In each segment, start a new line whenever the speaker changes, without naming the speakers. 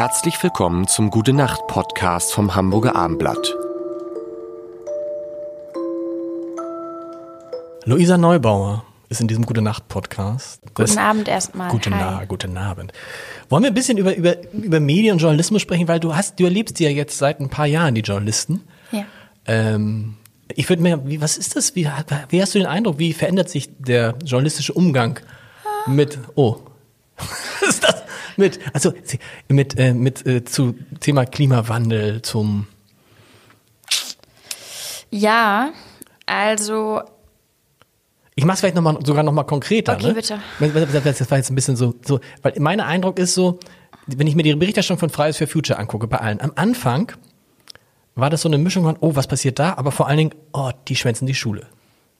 Herzlich willkommen zum Gute Nacht Podcast vom Hamburger Armblatt.
Luisa Neubauer ist in diesem Gute Nacht Podcast.
Guten das, Abend erstmal.
Guten, Na, guten Abend. Wollen wir ein bisschen über, über, über Medien und Journalismus sprechen, weil du hast, du erlebst ja jetzt seit ein paar Jahren die Journalisten.
Ja.
Ähm, ich würde mir, wie, was ist das? Wie, wie hast du den Eindruck, wie verändert sich der journalistische Umgang mit, oh? Mit, also, mit, äh, mit, äh, zu Thema Klimawandel, zum,
ja, also
ich mache es vielleicht noch mal, sogar noch mal konkreter.
Okay,
ne?
bitte.
Das war jetzt ein bisschen so, so, weil mein Eindruck ist so, wenn ich mir die Berichterstattung von Fridays for Future angucke, bei allen, am Anfang war das so eine Mischung von, oh, was passiert da? Aber vor allen Dingen, oh, die schwänzen die Schule.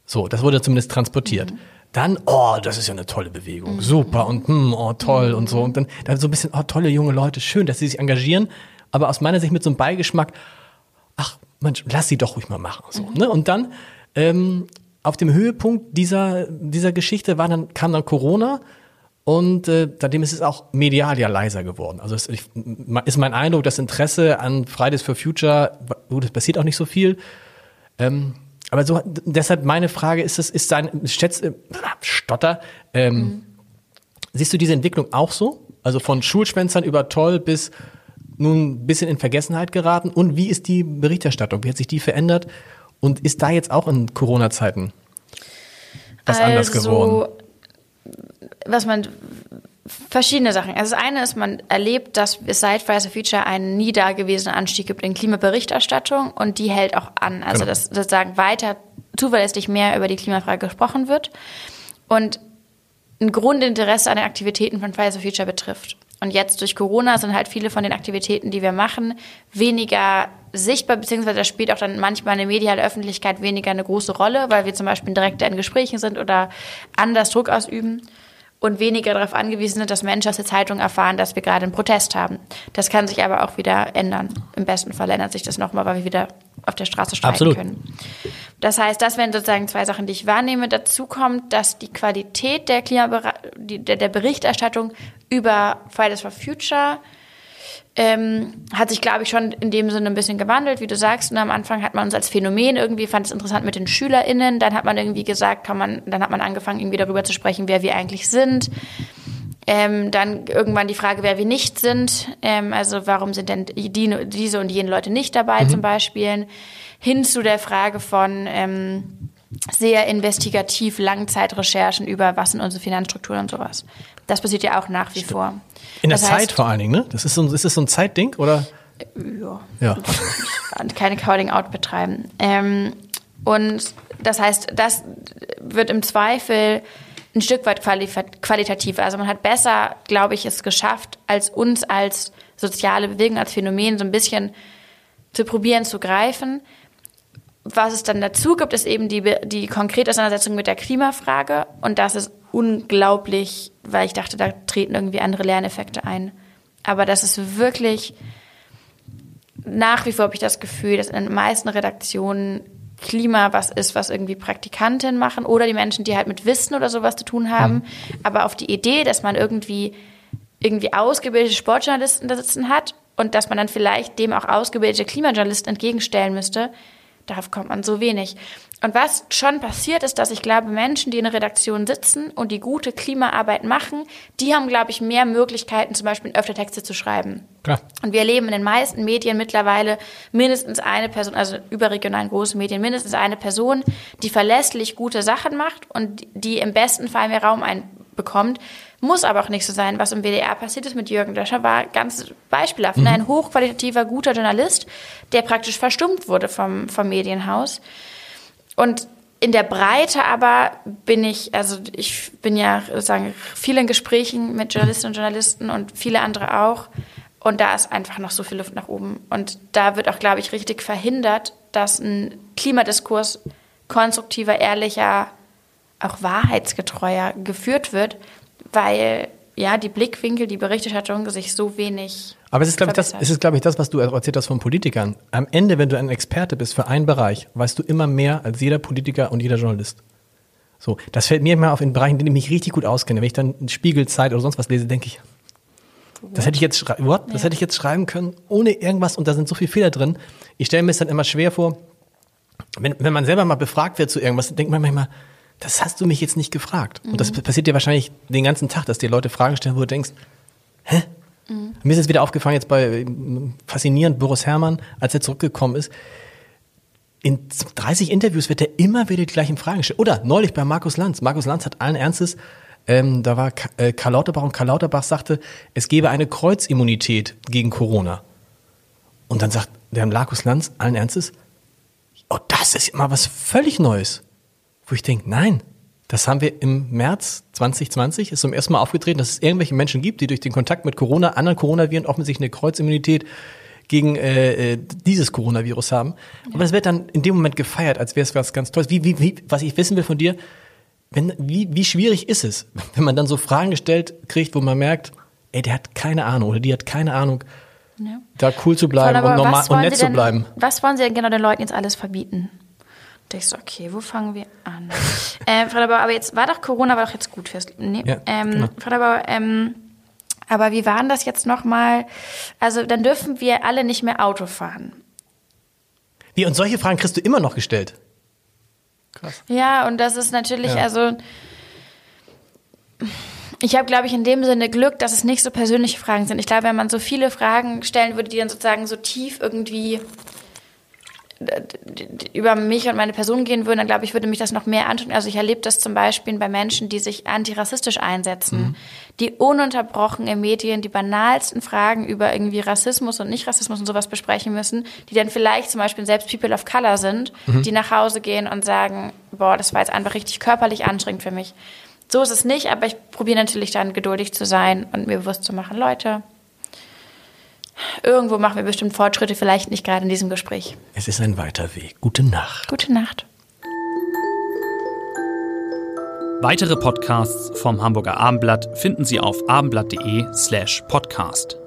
So, das wurde zumindest transportiert. Mhm. Dann, oh, das ist ja eine tolle Bewegung, mhm. super und hm, oh, toll mhm. und so. Und dann, dann so ein bisschen, oh, tolle junge Leute, schön, dass sie sich engagieren. Aber aus meiner Sicht mit so einem Beigeschmack, ach, Mensch, lass sie doch ruhig mal machen. So, mhm. ne? Und dann ähm, auf dem Höhepunkt dieser, dieser Geschichte war dann, kam dann Corona und äh, seitdem ist es auch medial ja leiser geworden. Also es ist mein Eindruck, das Interesse an Fridays for Future, gut, es passiert auch nicht so viel. Ähm, aber so, deshalb meine Frage ist es, ist dein, schätz, äh, Stotter, ähm, mhm. siehst du diese Entwicklung auch so? Also von Schulschwänzern über toll bis nun ein bisschen in Vergessenheit geraten? Und wie ist die Berichterstattung? Wie hat sich die verändert? Und ist da jetzt auch in Corona-Zeiten was also, anders geworden?
Was man verschiedene Sachen. Also das eine ist, man erlebt, dass es seit Fridays for Future einen nie dagewesenen Anstieg gibt in Klimaberichterstattung und die hält auch an. Also genau. dass sozusagen weiter zuverlässig mehr über die Klimafrage gesprochen wird und ein Grundinteresse an den Aktivitäten von Fridays for Future betrifft. Und jetzt durch Corona sind halt viele von den Aktivitäten, die wir machen, weniger sichtbar, beziehungsweise das spielt auch dann manchmal in der mediale Öffentlichkeit weniger eine große Rolle, weil wir zum Beispiel direkt in Gesprächen sind oder anders Druck ausüben und weniger darauf angewiesen sind, dass Menschen aus der Zeitung erfahren, dass wir gerade einen Protest haben. Das kann sich aber auch wieder ändern. Im besten Fall ändert sich das nochmal, weil wir wieder auf der Straße streiken Absolut. können. Das heißt, das wären sozusagen zwei Sachen, die ich wahrnehme. Dazu kommt, dass die Qualität der, Klimaber der, der Berichterstattung über Fridays for Future ähm, hat sich, glaube ich, schon in dem Sinne ein bisschen gewandelt, wie du sagst. Und am Anfang hat man uns als Phänomen irgendwie, fand es interessant mit den SchülerInnen. Dann hat man irgendwie gesagt, kann man, dann hat man angefangen, irgendwie darüber zu sprechen, wer wir eigentlich sind. Ähm, dann irgendwann die Frage, wer wir nicht sind. Ähm, also warum sind denn die, diese und jene Leute nicht dabei mhm. zum Beispiel. Hin zu der Frage von ähm, sehr investigativ Langzeitrecherchen über was sind unsere Finanzstrukturen und sowas. Das passiert ja auch nach wie Stimmt. vor.
In der das Zeit vor allen Dingen, ne? Das ist, so, ist das so ein Zeitding, oder?
Ja.
ja.
Keine Coding Out betreiben. Ähm, und das heißt, das wird im Zweifel ein Stück weit qualitativer. Also man hat besser, glaube ich, es geschafft, als uns als soziale Bewegung, als Phänomen so ein bisschen zu probieren zu greifen. Was es dann dazu gibt, ist eben die, die konkrete Auseinandersetzung mit der Klimafrage. Und das ist unglaublich, weil ich dachte, da treten irgendwie andere Lerneffekte ein. Aber das ist wirklich, nach wie vor habe ich das Gefühl, dass in den meisten Redaktionen Klima was ist, was irgendwie Praktikantinnen machen oder die Menschen, die halt mit Wissen oder sowas zu tun haben. Mhm. Aber auf die Idee, dass man irgendwie, irgendwie ausgebildete Sportjournalisten da sitzen hat und dass man dann vielleicht dem auch ausgebildete Klimajournalisten entgegenstellen müsste, darauf kommt man so wenig. Und was schon passiert ist, dass ich glaube, Menschen, die in der Redaktion sitzen und die gute Klimaarbeit machen, die haben, glaube ich, mehr Möglichkeiten, zum Beispiel öfter Texte zu schreiben. Klar. Und wir erleben in den meisten Medien mittlerweile mindestens eine Person, also überregionalen großen Medien, mindestens eine Person, die verlässlich gute Sachen macht und die im besten Fall mehr Raum einbekommt. Muss aber auch nicht so sein. Was im WDR passiert ist mit Jürgen Löscher, war ganz beispielhaft. Mhm. Ein hochqualitativer, guter Journalist, der praktisch verstummt wurde vom, vom Medienhaus. Und in der Breite aber bin ich, also ich bin ja sozusagen viel in Gesprächen mit Journalistinnen und Journalisten und viele andere auch. Und da ist einfach noch so viel Luft nach oben. Und da wird auch, glaube ich, richtig verhindert, dass ein Klimadiskurs konstruktiver, ehrlicher, auch wahrheitsgetreuer geführt wird, weil ja die Blickwinkel, die Berichterstattung sich so wenig.
Aber es ist, glaube ich, das, es ist, glaube ich, das, was du erzählt hast von Politikern. Am Ende, wenn du ein Experte bist für einen Bereich, weißt du immer mehr als jeder Politiker und jeder Journalist. So, das fällt mir immer auf in Bereichen, in denen ich mich richtig gut auskenne. Wenn ich dann Spiegel, Zeit oder sonst was lese, denke ich, Das hätte ich jetzt, what? Das hätte ich jetzt schreiben können, ohne irgendwas und da sind so viele Fehler drin. Ich stelle mir es dann immer schwer vor, wenn, wenn man selber mal befragt wird zu irgendwas, denkt man manchmal, das hast du mich jetzt nicht gefragt. Und das passiert dir wahrscheinlich den ganzen Tag, dass dir Leute Fragen stellen, wo du denkst, hä? Mir ist es wieder aufgefallen, jetzt bei ähm, faszinierend Boris Herrmann, als er zurückgekommen ist. In 30 Interviews wird er immer wieder die gleichen Fragen gestellt. Oder neulich bei Markus Lanz. Markus Lanz hat allen Ernstes, ähm, da war äh, Karl Lauterbach und Karl Lauterbach sagte, es gebe eine Kreuzimmunität gegen Corona. Und dann sagt der Markus Lanz allen Ernstes, oh, das ist immer was völlig Neues. Wo ich denke, nein, das haben wir im März 2020, ist zum ersten Mal aufgetreten, dass es irgendwelche Menschen gibt, die durch den Kontakt mit Corona, anderen Coronaviren offensichtlich eine Kreuzimmunität gegen äh, äh, dieses Coronavirus haben. Aber das wird dann in dem Moment gefeiert, als wäre es was ganz Tolles. Wie, wie, wie, was ich wissen will von dir, wenn, wie, wie schwierig ist es, wenn man dann so Fragen gestellt kriegt, wo man merkt, ey, der hat keine Ahnung oder die hat keine Ahnung,
Ja.
da cool zu bleiben und, normal, und nett
Sie
zu
denn,
bleiben.
Was wollen Sie denn genau den Leuten jetzt alles verbieten? Ich so, okay, wo fangen wir an? ähm, Frau Dabauer, aber jetzt war doch Corona, war doch jetzt gut fürs. Nee,
Ja,
ähm,
genau.
Frau Dabauer, ähm, aber wie war denn das jetzt nochmal? Also dann dürfen wir alle nicht mehr Auto fahren.
Wie, und solche Fragen kriegst du immer noch gestellt. Krass.
Ja, und das ist natürlich,
Ja.
also ich habe, glaube ich, in dem Sinne Glück, dass es nicht so persönliche Fragen sind. Ich glaube, wenn man so viele Fragen stellen würde, die dann sozusagen so tief irgendwie über mich und meine Person gehen würden, dann glaube ich, würde mich das noch mehr antun. Also ich erlebe das zum Beispiel bei Menschen, die sich antirassistisch einsetzen, die ununterbrochen in Medien die banalsten Fragen über irgendwie Rassismus und Nicht-Rassismus und sowas besprechen müssen, die dann vielleicht zum Beispiel selbst People of Color sind, die nach Hause gehen und sagen, boah, das war jetzt einfach richtig körperlich anstrengend für mich. So ist es nicht, aber ich probiere natürlich dann geduldig zu sein und mir bewusst zu machen, Leute, irgendwo machen wir bestimmt Fortschritte, vielleicht nicht gerade in diesem Gespräch.
Es ist ein weiter Weg. Gute Nacht.
Gute Nacht.
Weitere Podcasts vom Hamburger Abendblatt finden Sie auf abendblatt.de slash podcast.